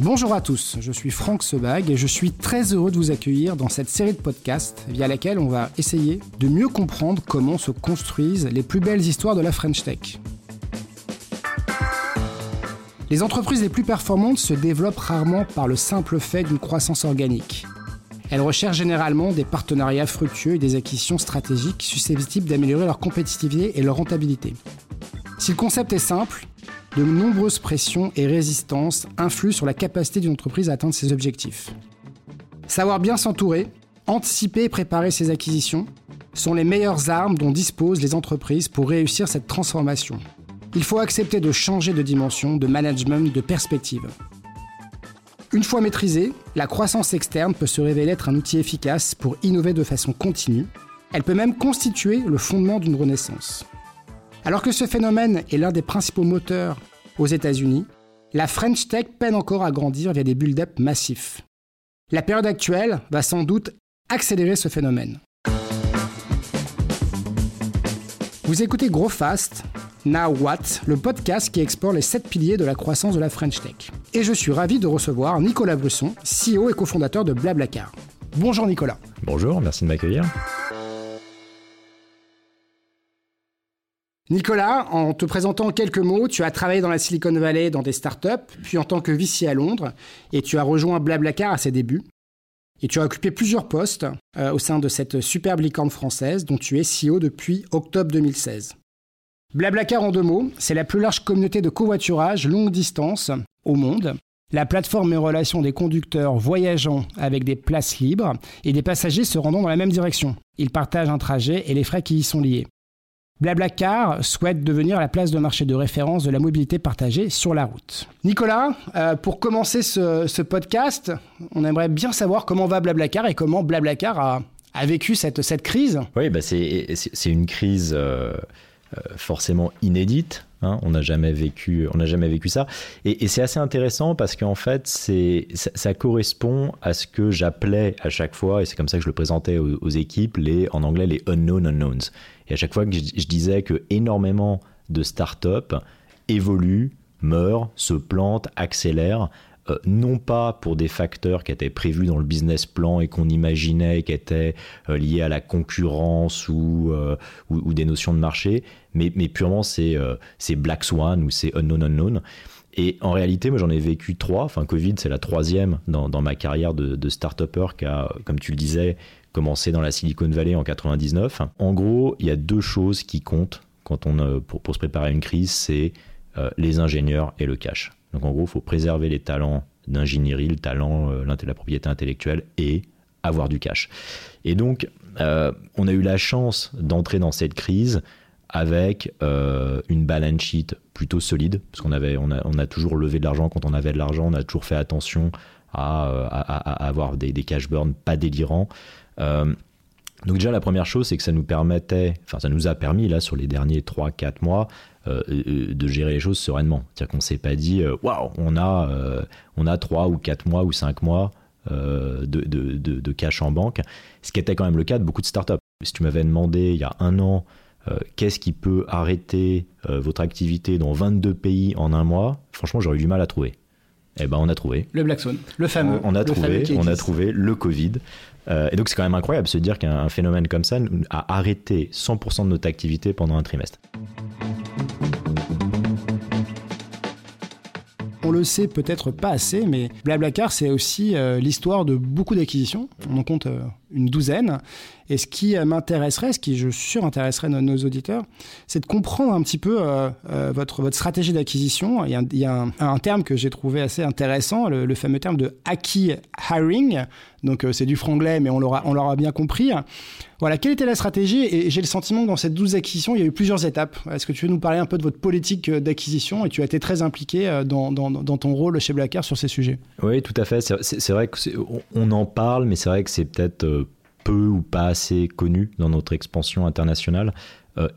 Bonjour à tous, je suis Franck Sebag et je suis très heureux de vous accueillir dans cette série de podcasts via laquelle on va essayer de mieux comprendre comment se construisent les plus belles histoires de la French Tech. Les entreprises les plus performantes se développent rarement par le simple fait d'une croissance organique. Elles recherchent généralement des partenariats fructueux et des acquisitions stratégiques susceptibles d'améliorer leur compétitivité et leur rentabilité. Si le concept est simple, de nombreuses pressions et résistances influent sur la capacité d'une entreprise à atteindre ses objectifs. Savoir bien s'entourer, anticiper et préparer ses acquisitions sont les meilleures armes dont disposent les entreprises pour réussir cette transformation. Il faut accepter de changer de dimension, de management, de perspective. Une fois maîtrisée, la croissance externe peut se révéler être un outil efficace pour innover de façon continue. Elle peut même constituer le fondement d'une renaissance. Alors que ce phénomène est l'un des principaux moteurs aux États-Unis, la French Tech peine encore à grandir via des build-up massifs. La période actuelle va sans doute accélérer ce phénomène. Vous écoutez Grow Fast, Now What, le podcast qui explore les 7 piliers de la croissance de la French Tech. Et je suis ravi de recevoir Nicolas Brusson, CEO et cofondateur de Blablacar. Bonjour Nicolas. Bonjour, merci de m'accueillir. Nicolas, en te présentant en quelques mots, tu as travaillé dans la Silicon Valley dans des startups, puis en tant que VC à Londres, et tu as rejoint Blablacar à ses débuts. Et tu as occupé plusieurs postes euh, au sein de cette superbe licorne française dont tu es CEO depuis octobre 2016. Blablacar en deux mots, c'est la plus large communauté de covoiturage longue distance au monde. La plateforme met en relation des conducteurs voyageant avec des places libres et des passagers se rendant dans la même direction. Ils partagent un trajet et les frais qui y sont liés. Blablacar souhaite devenir la place de marché de référence de la mobilité partagée sur la route. Nicolas, euh, pour commencer ce, podcast, on aimerait bien savoir comment va Blablacar et comment Blablacar a, vécu cette, crise. Oui, bah c'est une crise euh, forcément inédite. Hein. on n'a jamais vécu, on n'a jamais vécu ça. Et, c'est assez intéressant parce qu'en fait, c'est ça, correspond à ce que j'appelais à chaque fois, et c'est comme ça que je le présentais aux, aux équipes, les en anglais les unknown unknowns. Et à chaque fois que je, disais que énormément de startups évoluent, meurent, se plantent, accélèrent, euh, non pas pour des facteurs qui étaient prévus dans le business plan et qu'on imaginait qui étaient euh, liés à la concurrence ou, euh, ou, des notions de marché, mais, purement c'est Black Swan ou c'est Unknown Unknown. Et en réalité, moi j'en ai vécu trois. Enfin, Covid, c'est la troisième dans, ma carrière de, start-upper qui a, comme tu le disais, commencé dans la Silicon Valley en 99. En gros, il y a deux choses qui comptent quand on, pour, se préparer à une crise, c'est les ingénieurs et le cash. Donc en gros, il faut préserver les talents d'ingénierie, le talent, euh, la propriété intellectuelle et avoir du cash. Et donc, on a eu la chance d'entrer dans cette crise avec une balance sheet plutôt solide, parce qu'on avait, on a, on a toujours levé de l'argent quand on avait de l'argent, on a toujours fait attention à, à, avoir des, cash burns pas délirants. Euh, donc déjà la première chose c'est que ça nous permettait, enfin ça nous a permis là sur les derniers 3-4 mois euh, euh, de gérer les choses sereinement. C'est-à-dire qu'on s'est pas dit waouh on a on a 3 ou 4 mois ou 5 mois de, de, de, cash en banque, ce qui était quand même le cas de beaucoup de startups. Si tu m'avais demandé il y a un an qu'est-ce qui peut arrêter votre activité dans 22 pays en un mois, franchement j'aurais eu du mal à trouver. Eh ben on a trouvé. Le Black Swan, le fameux. On, a trouvé, on a trouvé le Covid. Euh, et donc c'est quand même incroyable de se dire qu'un phénomène comme ça a arrêté 100% de notre activité pendant un trimestre. On le sait peut-être pas assez, mais Blablacar, c'est aussi euh, l'histoire de beaucoup d'acquisitions. On en compte euh, une douzaine. Et ce qui m'intéresserait, ce qui je suis sûr intéresserait nos, auditeurs, c'est de comprendre un petit peu votre, votre stratégie d'acquisition. Il y a, un, terme que j'ai trouvé assez intéressant, le, fameux terme de Aki Hiring. Donc euh, c'est du franglais, mais on l'aura, bien compris. Voilà, quelle était la stratégie? Et j'ai le sentiment que dans cette douze acquisitions, il y a eu plusieurs étapes. Est-ce que tu veux nous parler un peu de votre politique euh, d'acquisition? Et tu as été très impliqué euh, dans, ton rôle chez Blackard sur ces sujets. Oui, tout à fait. C'est, vrai qu'on en parle, mais c'est vrai que c'est peut-être peu ou pas assez connu dans notre expansion internationale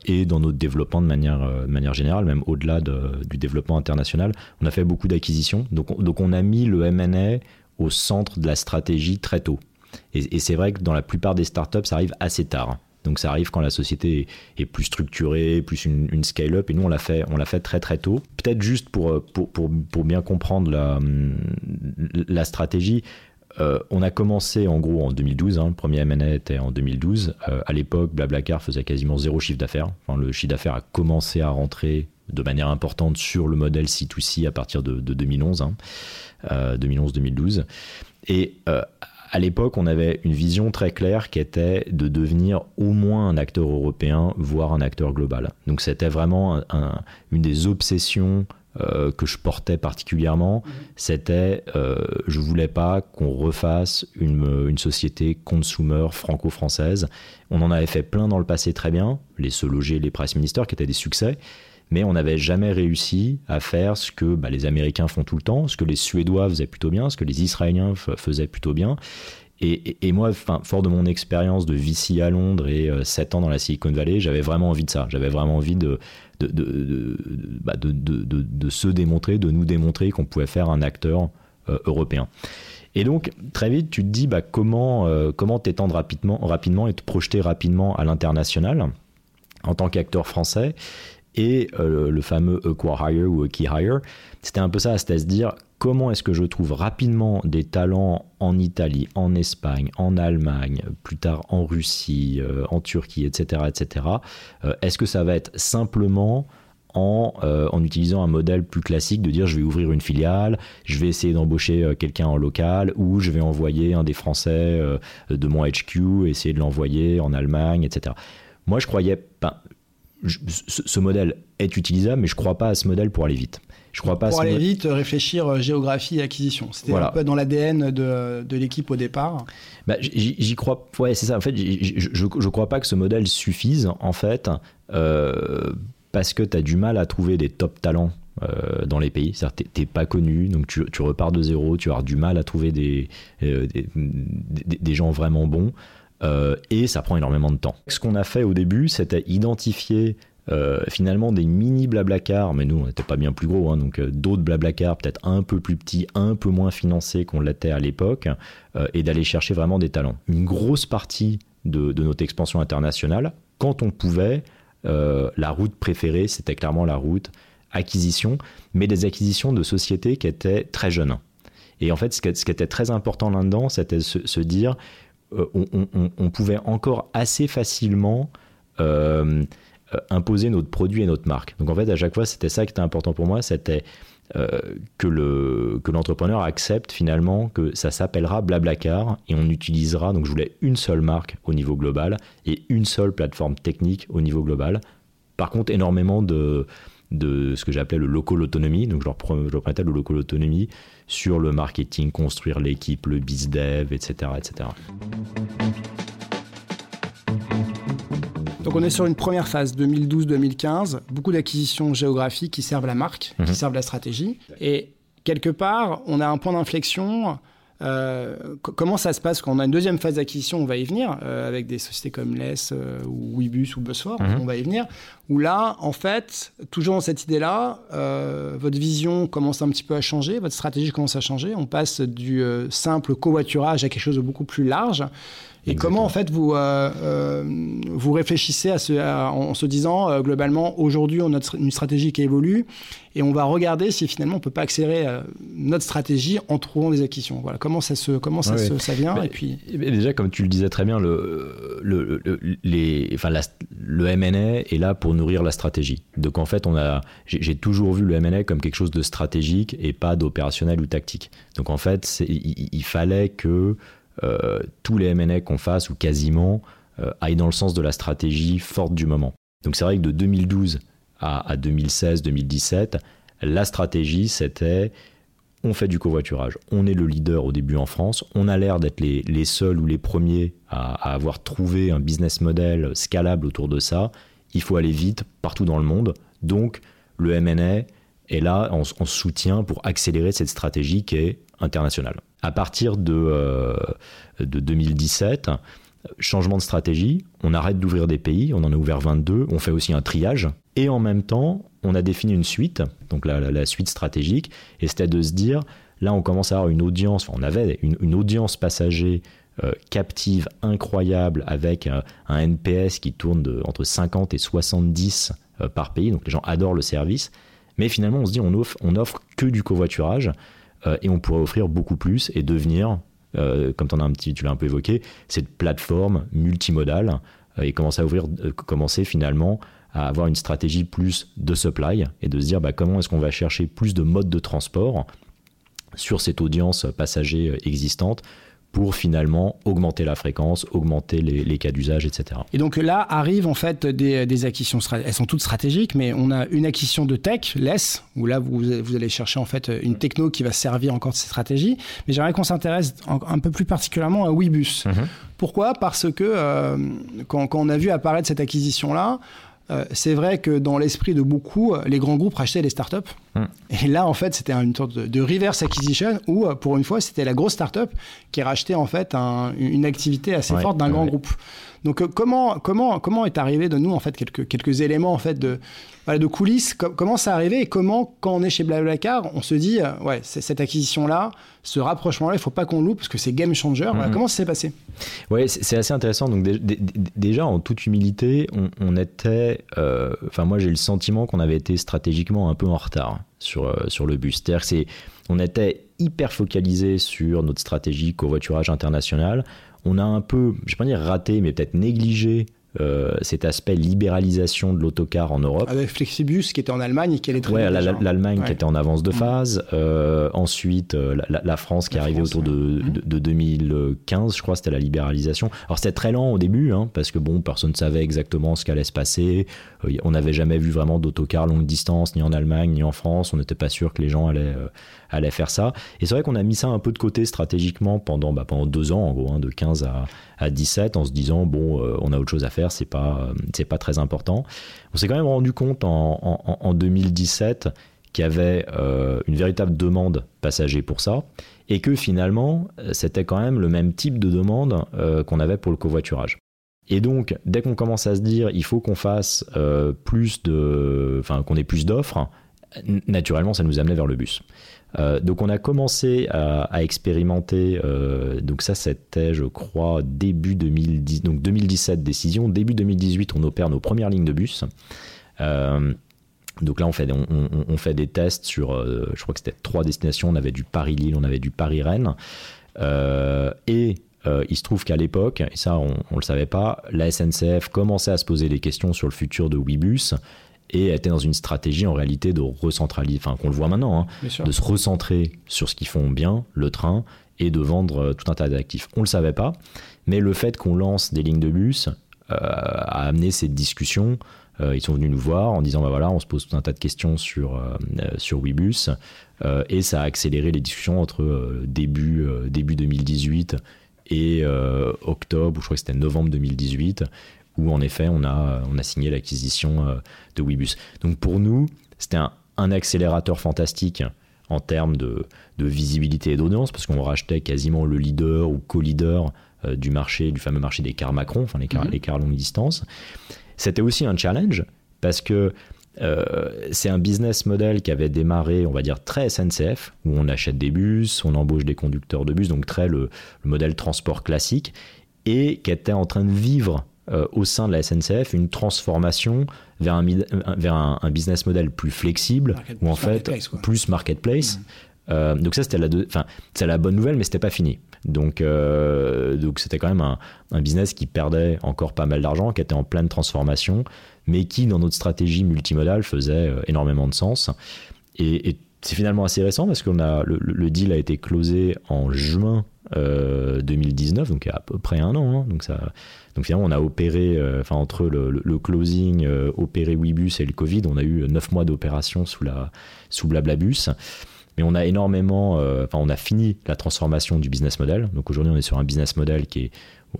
et dans notre développement de manière, manière générale, même au-delà du développement international. On a fait beaucoup d'acquisitions, donc, donc on a mis le M&A au centre de la stratégie très tôt. Et, c'est vrai que dans la plupart des startups, ça arrive assez tard. Donc ça arrive quand la société est, plus structurée, plus une, scale-up, et nous on l'a fait, on fait très très tôt. Peut-être juste pour, pour, pour, pour, bien comprendre la, la stratégie, euh, on a commencé en gros en 2012, hein, le premier M&A était en 2012. Euh, à l'époque, Blablacar faisait quasiment zéro chiffre d'affaires. Le chiffre d'affaires a commencé à rentrer de manière importante sur le modèle C2C à partir de, 2011, 2011-2012. Hein. Et euh, à l'époque, on avait une vision très claire qui était de devenir au moins un acteur européen, voire un acteur global. Donc c'était vraiment une des obsessions euh, que je portais particulièrement, mhm. c'était euh, je voulais pas qu'on refasse une, une, société consumer franco-française. On en avait fait plein dans le passé très bien, les Se Loger, les Price Minister qui étaient des succès, mais on n'avait jamais réussi à faire ce que bah, les Américains font tout le temps, ce que les Suédois faisaient plutôt bien, ce que les Israéliens faisaient plutôt bien. Et, et, moi, fort de mon expérience de VC à Londres et 7 euh, ans dans la Silicon Valley, j'avais vraiment envie de ça. J'avais vraiment envie de, de, de, bah, de, de, se démontrer, de nous démontrer qu'on pouvait faire un acteur euh, européen. Et donc, très vite, tu te dis bah, comment euh, comment t'étendre rapidement, rapidement et te projeter rapidement à l'international en tant qu'acteur français et euh, le fameux Acquire ou Key Hire. C'était un peu ça, c'était à se dire comment est-ce que je trouve rapidement des talents en Italie, en Espagne, en Allemagne, plus tard en Russie, euh, en Turquie, etc. etc. Euh, est-ce que ça va être simplement en, en, utilisant un modèle plus classique de dire je vais ouvrir une filiale, je vais essayer d'embaucher quelqu'un en local ou je vais envoyer un des Français de mon HQ, essayer de l'envoyer en Allemagne, etc. Moi, je croyais, ce, modèle est utilisable, mais je ne crois pas à ce modèle pour aller vite. Je crois pas pour aller vite, réfléchir euh, géographie et acquisition. C'était un peu dans l'ADN de, de l'équipe au départ. Bah, j'y crois. Ouais, c'est ça. En fait, je ne crois pas que ce modèle suffise, en fait, euh, parce que tu as du mal à trouver des top talents euh, dans les pays. C'est-à-dire que tu n'es pas connu, donc tu, tu, repars de zéro, tu as du mal à trouver des, des, des, gens vraiment bons. Euh, et ça prend énormément de temps. Ce qu'on a fait au début, c'était identifier euh, finalement des mini blablacar, mais nous on n'était pas bien plus gros, hein, donc euh, d'autres blablacar peut-être un peu plus petits, un peu moins financés qu'on l'était à l'époque, et d'aller chercher vraiment des talents. Une grosse partie de, notre expansion internationale, quand on pouvait, la route préférée, c'était clairement la route acquisition, mais des acquisitions de sociétés qui étaient très jeunes. Et en fait, ce qui, était très important là-dedans, c'était se dire, euh, on, pouvait encore assez facilement euh, euh, imposer notre produit et notre marque. Donc en fait, à chaque fois, c'était ça qui était important pour moi, c'était que, le, que l'entrepreneur accepte finalement que ça s'appellera Blablacar et on utilisera, donc je voulais une seule marque au niveau global et une seule plateforme technique au niveau global. Par contre, énormément de, ce que j'appelais le local autonomy, donc je leur, je le local autonomy, sur le marketing, construire l'équipe, le biz dev, etc., etc. Donc on est sur une première phase 2012-2015, beaucoup d'acquisitions géographiques qui servent la marque, qui mhm. servent la stratégie. Et quelque part, on a un point d'inflexion euh, comment ça se passe quand on a une deuxième phase d'acquisition On va y venir euh, avec des sociétés comme LES euh, ou Webus ou Busfor, mhm. on va y venir. Où là, en fait, toujours dans cette idée-là, votre vision commence un petit peu à changer, votre stratégie commence à changer. On passe du simple covoiturage à quelque chose de beaucoup plus large. Et comment en fait vous euh, euh, vous réfléchissez à ce, en se disant euh, globalement aujourd'hui on a une stratégie qui évolue et on va regarder si finalement on peut pas accélérer notre stratégie en trouvant des acquisitions. Voilà comment ça se comment ça, ça vient et puis déjà comme tu le disais très bien le le, les enfin le M&A est là pour nourrir la stratégie. Donc en fait on a j'ai toujours vu le M&A comme quelque chose de stratégique et pas d'opérationnel ou tactique. Donc en fait il, il fallait que tous les M&A qu'on fasse, ou quasiment, euh, aillent dans le sens de la stratégie forte du moment. Donc c'est vrai que de 2012 à, 2016-2017, la stratégie, c'était on fait du covoiturage. On est le leader au début en France. On a l'air d'être les, seuls ou les premiers à, avoir trouvé un business model scalable autour de ça. Il faut aller vite partout dans le monde. Donc, le MNA est là en, en soutien pour accélérer cette stratégie qui est internationale. À partir de, euh, de 2017, changement de stratégie, on arrête d'ouvrir des pays, on en a ouvert 22, on fait aussi un triage, et en même temps, on a défini une suite, donc la, suite stratégique, et c'était de se dire, là on commence à avoir une audience, on avait une, audience passager captive, incroyable, avec un NPS qui tourne entre 50 et 70 par pays. Donc les gens adorent le service. Mais finalement, on se dit, on offre, on offre que du covoiturage et on pourrait offrir beaucoup plus et devenir, comme en as un petit, tu l'as un peu évoqué, cette plateforme multimodale et commencer à ouvrir, commencer finalement à avoir une stratégie plus de supply et de se dire bah, comment est-ce qu'on va chercher plus de modes de transport sur cette audience passager existante pour finalement augmenter la fréquence, augmenter les, cas d'usage, etc. Et donc là arrivent en fait des, des, acquisitions, elles sont toutes stratégiques, mais on a une acquisition de tech, LESS, où là vous, vous allez chercher en fait une techno qui va servir encore de ces stratégies. Mais j'aimerais qu'on s'intéresse un peu plus particulièrement à Webus. Mhm. Pourquoi? Parce que euh, quand, quand, on a vu apparaître cette acquisition-là, euh, c'est vrai que dans l'esprit de beaucoup, les grands groupes rachetaient les startups. Hmm. Et là, en fait, c'était une sorte de, reverse acquisition où, euh, pour une fois, c'était la grosse startup qui rachetait en fait une activité assez forte d'un grand groupe. Donc, euh, comment, comment, comment est arrivé de nous en fait quelques, quelques éléments en fait de, de coulisses? Comment ça arrivé et comment, quand on est chez Blablacar, on se dit ouais, cette acquisition là, ce rapprochement là, il faut pas qu'on loupe parce que c'est game changer. Hmm. comment ça s'est passé? Ouais, c'est assez intéressant. Donc déjà, en toute humilité, on, était, euh, enfin moi j'ai le sentiment qu'on avait été stratégiquement un peu en retard sur euh, sur le bus. C'est, on était hyper focalisé sur notre stratégie covoiturage international. On a un peu, je vais pas dire raté, mais peut-être négligé euh, cet aspect libéralisation de l'autocar en Europe. Avec Flexibus qui était en Allemagne et qui allait très ouais, l'Allemagne qui était en avance de phase. Euh, ensuite, euh, la, France qui est arrivée autour de, de, 2015, je crois, c'était la libéralisation. Alors c'était très lent au début, hein, parce que bon, personne ne savait exactement ce qu'allait se passer. on n'avait jamais vu vraiment d'autocar longue distance, ni en Allemagne, ni en France. On n'était pas sûr que les gens allaient, allaient faire ça. Et c'est vrai qu'on a mis ça un peu de côté stratégiquement pendant, bah, pendant deux ans, en gros, hein, de 15 à, à 17, en se disant, bon, on a autre chose à faire c'est pas, euh, c'est pas très important. On s'est quand même rendu compte en, 2017 qu'il y avait euh, une véritable demande passager pour ça et que finalement c'était quand même le même type de demande euh, qu'on avait pour le covoiturage. Et donc dès qu'on commence à se dire il faut qu'on fasse plus de, enfin qu'on ait plus d'offres, naturellement ça nous amenait vers le bus. Euh, donc on a commencé à, expérimenter, euh, donc ça c'était je crois début 2010, donc 2017 décision, début 2018 on opère nos premières lignes de bus. Euh, donc là on fait, on, fait des tests sur, je crois que c'était trois destinations, on avait du Paris-Lille, on avait du Paris-Rennes. et il se trouve qu'à l'époque, et ça on ne le savait pas, la SNCF commençait à se poser des questions sur le futur de Webus et était dans une stratégie en réalité de recentraliser, enfin qu'on le voit maintenant, hein, de se recentrer sur ce qu'ils font bien, le train, et de vendre euh, tout un tas d'actifs. On ne le savait pas, mais le fait qu'on lance des lignes de bus euh, a amené cette discussion. Euh, ils sont venus nous voir en disant bah voilà, on se pose tout un tas de questions sur, sur Webus, et ça a accéléré les discussions entre début, début 2018 et octobre, ou je crois que c'était novembre 2018, où en effet on a, on a signé l'acquisition euh, de Webus. Donc pour nous, c'était un, accélérateur fantastique en termes de, visibilité et d'audience, parce qu'on rachetait quasiment le leader ou co-leader euh, du marché, du fameux marché des cars Macron, enfin les cars, mhm. les cars longue distance. C'était aussi un challenge, parce que euh, c'est un business model qui avait démarré, on va dire, très SNCF, où on achète des bus, on embauche des conducteurs de bus, donc très le modèle transport classique, et qui était en train de vivre euh, au sein de la SNCF une transformation vers un, vers un, business model plus flexible ou en fait plus marketplace. Mmh. Euh, donc ça c'était la, la bonne nouvelle mais c'était pas fini. Donc euh, donc c'était quand même un, un, business qui perdait encore pas mal d'argent, qui était en pleine transformation, mais qui dans notre stratégie multimodale faisait énormément de sens. Et, c'est finalement assez récent parce que le, le, deal a été closé en juin 2019, donc il y a à peu près un an. Hein. donc ça, donc finalement, on a opéré, euh, enfin entre le, closing, euh, opéré Webus et le Covid, on a eu neuf mois d'opération sous la sous Blablabus. Mais on a énormément, euh, enfin on a fini la transformation du business model. Donc aujourd'hui, on est sur un business model qui est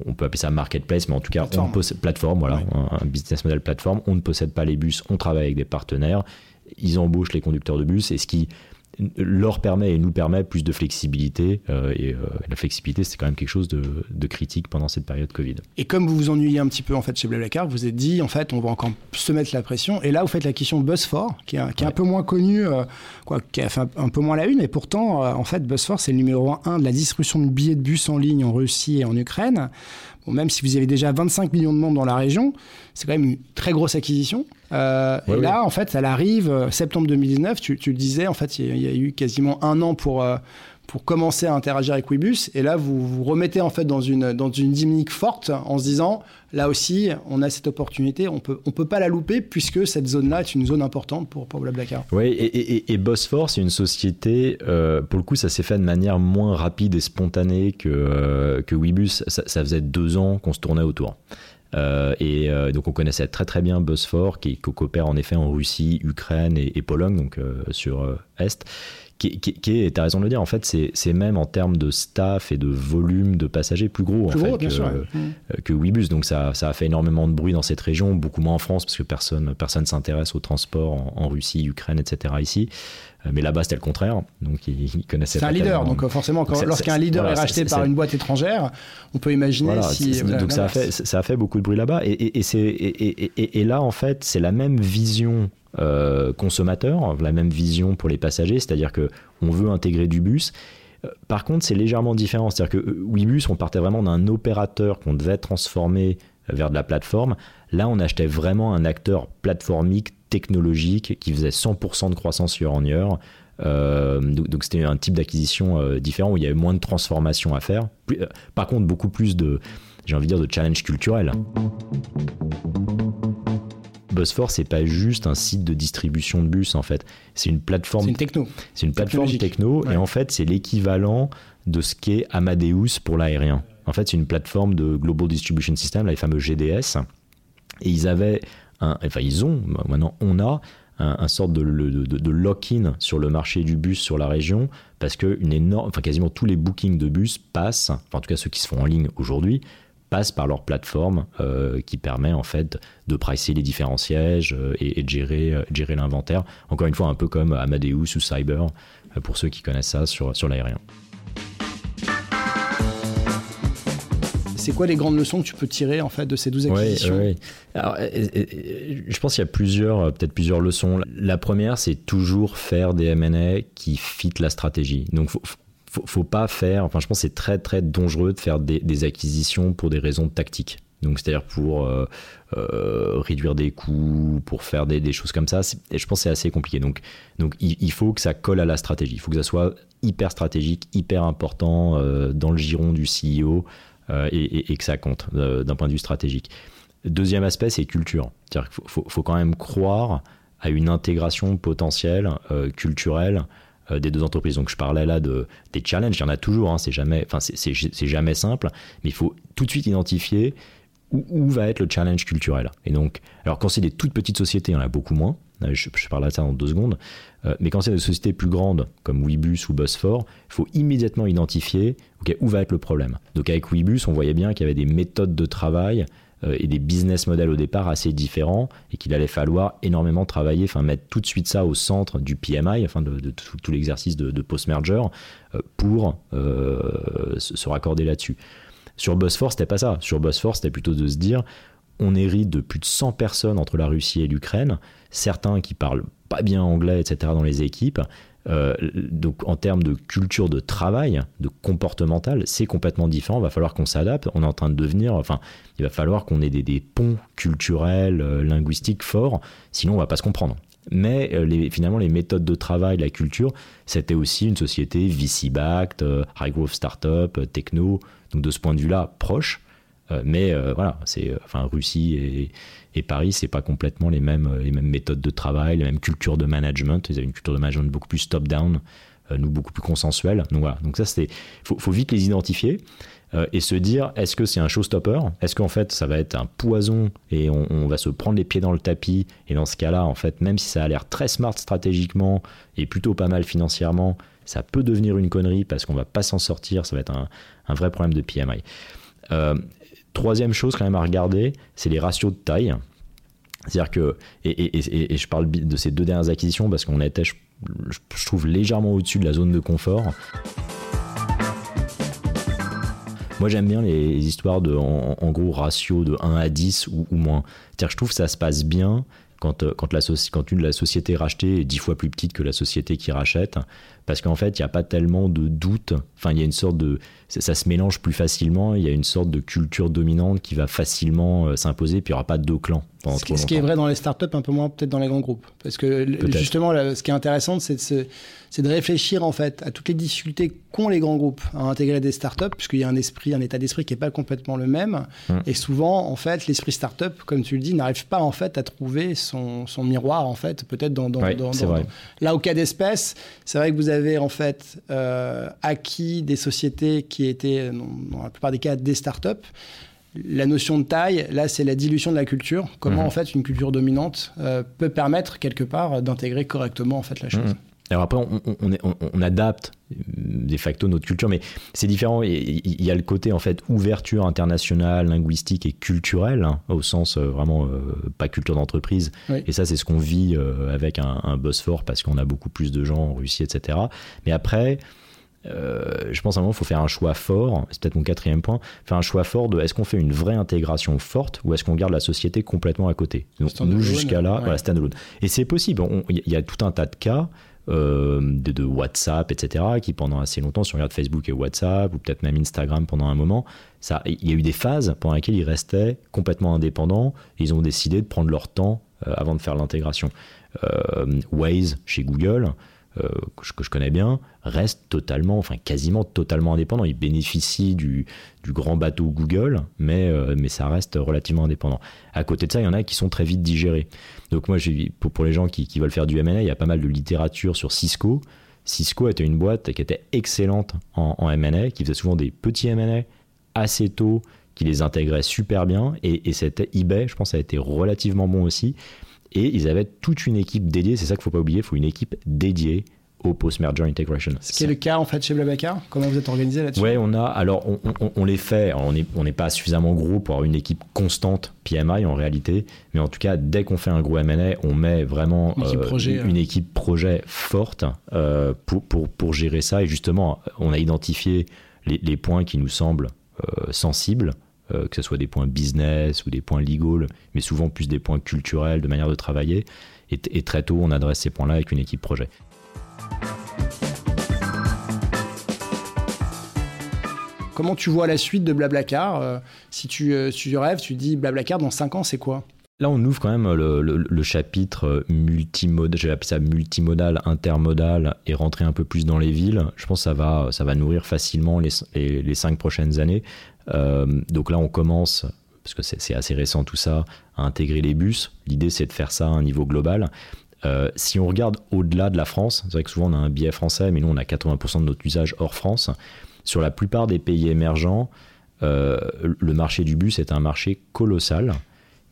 on peut appeler ça marketplace, mais en tout cas, plateforme. on possède plateforme, voilà, un, business model plateforme. On ne possède pas les bus, on travaille avec des partenaires. Ils embauchent les conducteurs de bus, et ce qui leur permet et nous permet plus de flexibilité. Euh, et la flexibilité, c'est quand même quelque chose de, critique pendant cette période Covid. Et comme vous vous ennuyez un petit peu en fait chez Blablacar, vous vous êtes dit en fait on va encore se mettre la pression. Et là, vous faites la question BuzzFor, qui est, qui est un peu moins connu, quoi, qui a fait un, peu moins la une. Et pourtant, en fait, BuzzFor, c'est le numéro un de la distribution de billets de bus en ligne en Russie et en Ukraine. Même si vous avez déjà 25 millions de membres dans la région, c'est quand même une très grosse acquisition. Euh, et là, en fait, elle arrive euh, septembre 2019. Tu, tu, le disais, en fait, il y, a eu quasiment un an pour, euh, pour commencer à interagir avec Webus. Et là, vous vous remettez en fait dans une, dans une dynamique forte en se disant, là aussi, on a cette opportunité, on peut, on peut pas la louper puisque cette zone-là est une zone importante pour, pour Blablacar. Oui, et, et, et Bosphore, c'est une société, euh, pour le coup, ça s'est fait de manière moins rapide et spontanée que, euh, que Webus. Ça, faisait deux ans qu'on se tournait autour. Euh, et euh, donc on connaissait très très bien Bosphore, qui, coopère en effet en Russie, Ukraine et, Pologne, donc sur Est qui, qui, est, tu as raison de le dire, en fait, c'est même en termes de staff et de volume de passagers plus gros, en fait, que, euh, que, Webus. Donc ça, ça, a fait énormément de bruit dans cette région, beaucoup moins en France, parce que personne personne s'intéresse au transport en, Russie, Ukraine, etc. ici. Euh, mais là-bas, c'était le contraire. Donc, ils, connaissaient C'est un leader. Donc, forcément, lorsqu'un leader est, racheté par une boîte étrangère, on peut imaginer si. donc, ça a, fait, ça a fait beaucoup de bruit là-bas. Et, et, et, et, là, en fait, c'est la même vision euh, consommateurs, la même vision pour les passagers, c'est-à-dire que on veut intégrer du bus. Euh, par contre, c'est légèrement différent, c'est-à-dire que Webus, on partait vraiment d'un opérateur qu'on devait transformer vers de la plateforme. Là, on achetait vraiment un acteur plateformique, technologique, qui faisait 100% de croissance year en year. Euh, donc c'était un type d'acquisition différent où il y avait moins de transformation à faire. par contre, beaucoup plus de, j'ai envie de dire, de challenge culturel. Busfor, c'est pas juste un site de distribution de bus en fait. C'est une plateforme. C'est une techno. C'est une plateforme techno et en fait c'est l'équivalent de ce qu'est Amadeus pour l'aérien. En fait, c'est une plateforme de Global Distribution System, les fameux GDS. Et ils avaient, un, enfin ils ont, maintenant on a un, sorte de, de, lock-in sur le marché du bus sur la région parce que une énorme, enfin quasiment tous les bookings de bus passent, enfin en tout cas ceux qui se font en ligne aujourd'hui, passent par leur plateforme euh, qui permet en fait de pricer les différents sièges euh, et, de gérer, euh, gérer l'inventaire. Encore une fois, un peu comme Amadeus ou Cyber, pour ceux qui connaissent ça sur, sur l'aérien. C'est quoi les grandes leçons que tu peux tirer en fait de ces 12 acquisitions? Je pense qu'il y a plusieurs, peut-être plusieurs leçons. La première, c'est toujours faire des M&A qui fit la stratégie. Donc, faut, faut, faut pas faire, enfin je pense c'est très très dangereux de faire des, acquisitions pour des raisons tactiques. Donc c'est-à-dire pour euh, euh, réduire des coûts, pour faire des, choses comme ça. Je pense que c'est assez compliqué. Donc, il, faut que ça colle à la stratégie. Il faut que ça soit hyper stratégique, hyper important euh, dans le giron du CEO et, que ça compte d'un point de vue stratégique. Deuxième aspect, c'est culture. C'est-à-dire qu'il faut, quand même croire à une intégration potentielle culturelle des deux entreprises. Donc je parlais là de, des challenges, il y en a toujours, hein, c'est jamais, c'est jamais simple, mais il faut tout de suite identifier où, va être le challenge culturel. Et donc, alors quand c'est des toutes petites sociétés, il y en a beaucoup moins, euh, je, je parle de ça en deux secondes, euh, mais quand c'est des sociétés plus grandes comme Webus ou Busfor, il faut immédiatement identifier où va être le problème. Donc avec Webus, on voyait bien qu'il y avait des méthodes de travail euh, et des business models au départ assez différents et qu'il allait falloir énormément travailler, enfin mettre tout de suite ça au centre du PMI, enfin de, tout, l'exercice de, post-merger euh, pour euh, se, raccorder là-dessus. Sur Busforce, c'était pas ça. Sur Busforce, c'était plutôt de se dire on hérite de plus de 100 personnes entre la Russie et l'Ukraine, certains qui parlent pas bien anglais, etc., dans les équipes, euh, donc en termes de culture de travail, de comportemental, c'est complètement différent. Il va falloir qu'on s'adapte. On est en train de devenir, enfin, il va falloir qu'on ait des, ponts culturels, euh, linguistiques forts, sinon on va pas se comprendre. Mais euh, finalement, les méthodes de travail, la culture, c'était aussi une société VC-backed, high growth startup, techno, donc de ce point de vue-là, proche. Mais voilà, c'est enfin Russie et et Paris, c'est pas complètement les mêmes, euh, les mêmes méthodes de travail, les mêmes cultures de management. Ils avaient une culture de management beaucoup plus top-down, euh, nous beaucoup plus consensuelle. Donc voilà. Donc ça, c'est, faut, faut vite les identifier. Euh, et se dire est-ce que c'est un showstopper? Est-ce qu'en fait ça va être un poison et on, va se prendre les pieds dans le tapis? Et dans ce cas-là, en fait, même si ça a l'air très smart stratégiquement et plutôt pas mal financièrement, ça peut devenir une connerie parce qu'on va pas s'en sortir. Ça va être un vrai problème de PMI. Troisième chose quand même à regarder, c'est les ratios de taille. C'est-à-dire que, et, je parle de ces deux dernières acquisitions parce qu'on était, je, je trouve, légèrement au-dessus de la zone de confort. Moi, j'aime bien les histoires de, en, gros, ratio de 1 à 10 ou, ou moins. C'est-à-dire je trouve que ça se passe bien quand, euh, quand, la, une, la société rachetée est dix fois plus petite que la société qui rachète, parce qu'en fait, il n'y a pas tellement de doute. Enfin, il y a une sorte de. Ça, se mélange plus facilement, il y a une sorte de culture dominante qui va facilement euh, s'imposer, puis il n'y aura pas deux clans. Ce, ce qui est vrai dans les startups, un peu moins peut-être dans les grands groupes. Parce que justement, ce qui est intéressant, c'est de, de, réfléchir en fait à toutes les difficultés qu'ont les grands groupes à intégrer des startups, puisqu'il y a un esprit, un état d'esprit qui n'est pas complètement le même. Hum. Et souvent, en fait, l'esprit startup, comme tu le dis, n'arrive pas en fait à trouver son, son miroir en fait, peut-être dans, dans, dans, dans là au cas d'espèce, c'est vrai que vous avez en fait euh, acquis des sociétés qui étaient dans la plupart des cas des startups la notion de taille, là, c'est la dilution de la culture. Comment, mhm. en fait, une culture dominante euh, peut permettre, quelque part, d'intégrer correctement, en fait, la chose. Mhm. Alors après, on, adapte euh, de facto notre culture, mais c'est différent. Il y a le côté en fait ouverture internationale, linguistique et culturelle, hein, au sens euh, vraiment pas culture d'entreprise. Et ça, c'est ce qu'on vit avec un, un boss fort parce qu'on a beaucoup plus de gens en Russie, etc. Mais après, euh, je pense à un moment, il faut faire un choix fort. C'est peut-être mon quatrième point. Faire un choix fort de est-ce qu'on fait une vraie intégration forte ou est-ce qu'on garde la société complètement à côté? nous, jusqu'à là, voilà, standalone. Et c'est possible. Il y a tout un tas de cas. Euh, de, WhatsApp, etc., qui pendant assez longtemps, si on regarde Facebook et WhatsApp, ou peut-être même Instagram pendant un moment, ça, il y a eu des phases pendant lesquelles ils restaient complètement indépendants, ils ont décidé de prendre leur temps euh, avant de faire l'intégration. Waze chez Google, euh, que, je, connais bien, reste totalement, enfin quasiment totalement indépendant. Il bénéficie du, du grand bateau Google, mais, euh, mais ça reste relativement indépendant. À côté de ça, il y en a qui sont très vite digérés. Donc moi, pour, pour les gens qui, qui veulent faire du M&A, il y a pas mal de littérature sur Cisco. Cisco était une boîte qui était excellente en, en M&A, qui faisait souvent des petits M&A assez tôt, qui les intégrait super bien. Et, et c'était eBay, je pense, a été relativement bon aussi. Et ils avaient toute une équipe dédiée, c'est ça qu'il ne faut pas oublier, il faut une équipe dédiée au post-merger integration. Ce qui est le cas en fait chez Blablacar. Comment vous êtes organisé là-dessus? Ouais, on a, alors on, on, les fait, on n'est on pas suffisamment gros pour avoir une équipe constante PMI en réalité, mais en tout cas, dès qu'on fait un gros M&A, on met vraiment une équipe, euh, projet, une, équipe projet forte euh, pour, pour, pour, gérer ça. Et justement, on a identifié les, les points qui nous semblent euh, sensibles euh, que ce soit des points business ou des points legal, mais souvent plus des points culturels, de manière de travailler. Et, très tôt, on adresse ces points-là avec une équipe projet. Comment tu vois la suite de Blablacar euh, Si tu, euh, tu rêves, tu dis Blablacar dans 5 ans, c'est quoi? Là, on ouvre quand même le, chapitre multimodal, j'ai appelé ça multimodal, intermodal, et rentrer un peu plus dans les villes. Je pense que ça va, ça va nourrir facilement les, les, les cinq prochaines années. Euh, donc là, on commence, parce que c'est assez récent tout ça, à intégrer les bus. L'idée, c'est de faire ça à un niveau global. Euh, si on regarde au-delà de la France, c'est vrai que souvent on a un billet français, mais nous on a 80% de notre usage hors France. Sur la plupart des pays émergents, euh, le marché du bus est un marché colossal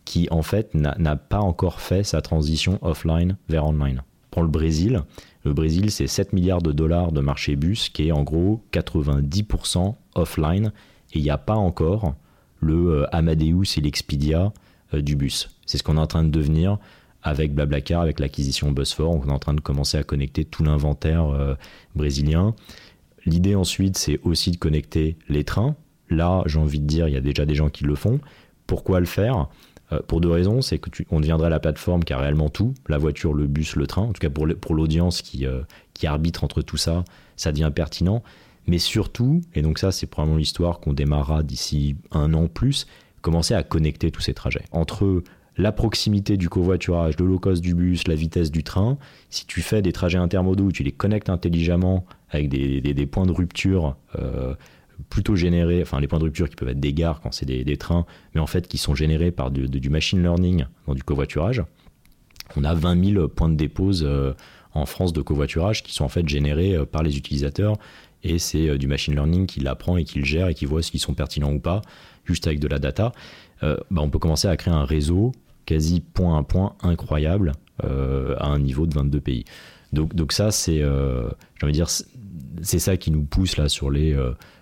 qui en fait n'a pas encore fait sa transition offline vers online. Prends le Brésil. Le Brésil, c'est 7 milliards de dollars de marché bus qui est en gros 90% offline et il n'y a pas encore le euh, Amadeus et l'Expedia euh, du bus. C'est ce qu'on est en train de devenir avec Blablacar, avec l'acquisition Busfor. On est en train de commencer à connecter tout l'inventaire euh, brésilien. L'idée ensuite, c'est aussi de connecter les trains. Là, j'ai envie de dire, il y a déjà des gens qui le font. Pourquoi le faire? Pour deux raisons. C'est que on deviendrait la plateforme qui a réellement tout, la voiture, le bus, le train. En tout cas, pour l'audience qui, qui arbitre entre tout ça, ça devient pertinent mais surtout, et donc ça c'est probablement l'histoire qu'on démarrera d'ici un an plus, commencer à connecter tous ces trajets. Entre la proximité du covoiturage, le low cost du bus, la vitesse du train, si tu fais des trajets intermodaux où tu les connectes intelligemment avec des, points de rupture euh, plutôt générés, enfin les points de rupture qui peuvent être des gares quand c'est des, trains, mais en fait qui sont générés par du, machine learning dans du covoiturage, on a 20 000 points de dépose euh, en France de covoiturage qui sont en fait générés euh, par les utilisateurs et c'est euh, du machine learning qui l'apprend et qui le gère et qui voit s'ils sont pertinents ou pas, juste avec de la data. Euh, bah, on peut commencer à créer un réseau quasi point à point incroyable euh, à un niveau de 22 pays. Donc, donc ça, c'est, j'ai dire, c'est ça qui nous pousse là sur les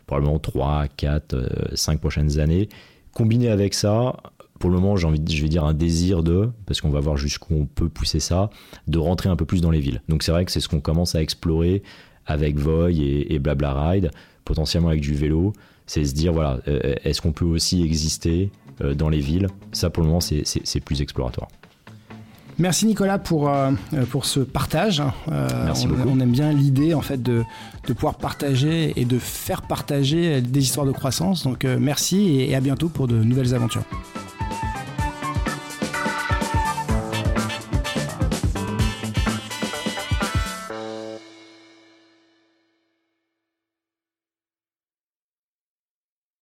probablement 3, 4, 5 prochaines années. Combiné avec ça, pour le moment, j'ai envie, je vais dire un désir de, parce qu'on va voir jusqu'où on peut pousser ça, de rentrer un peu plus dans les villes. Donc c'est vrai que c'est ce qu'on commence à explorer avec Voy et, et Blabla Ride, potentiellement avec du vélo. C'est se dire, voilà, euh, est-ce qu'on peut aussi exister euh, dans les villes? Ça, pour le moment, c'est plus exploratoire. Merci Nicolas pour, euh, pour ce partage. Merci on, beaucoup. on aime bien l'idée en fait de, de, pouvoir partager et de faire partager des histoires de croissance. Donc merci et à bientôt pour de nouvelles aventures.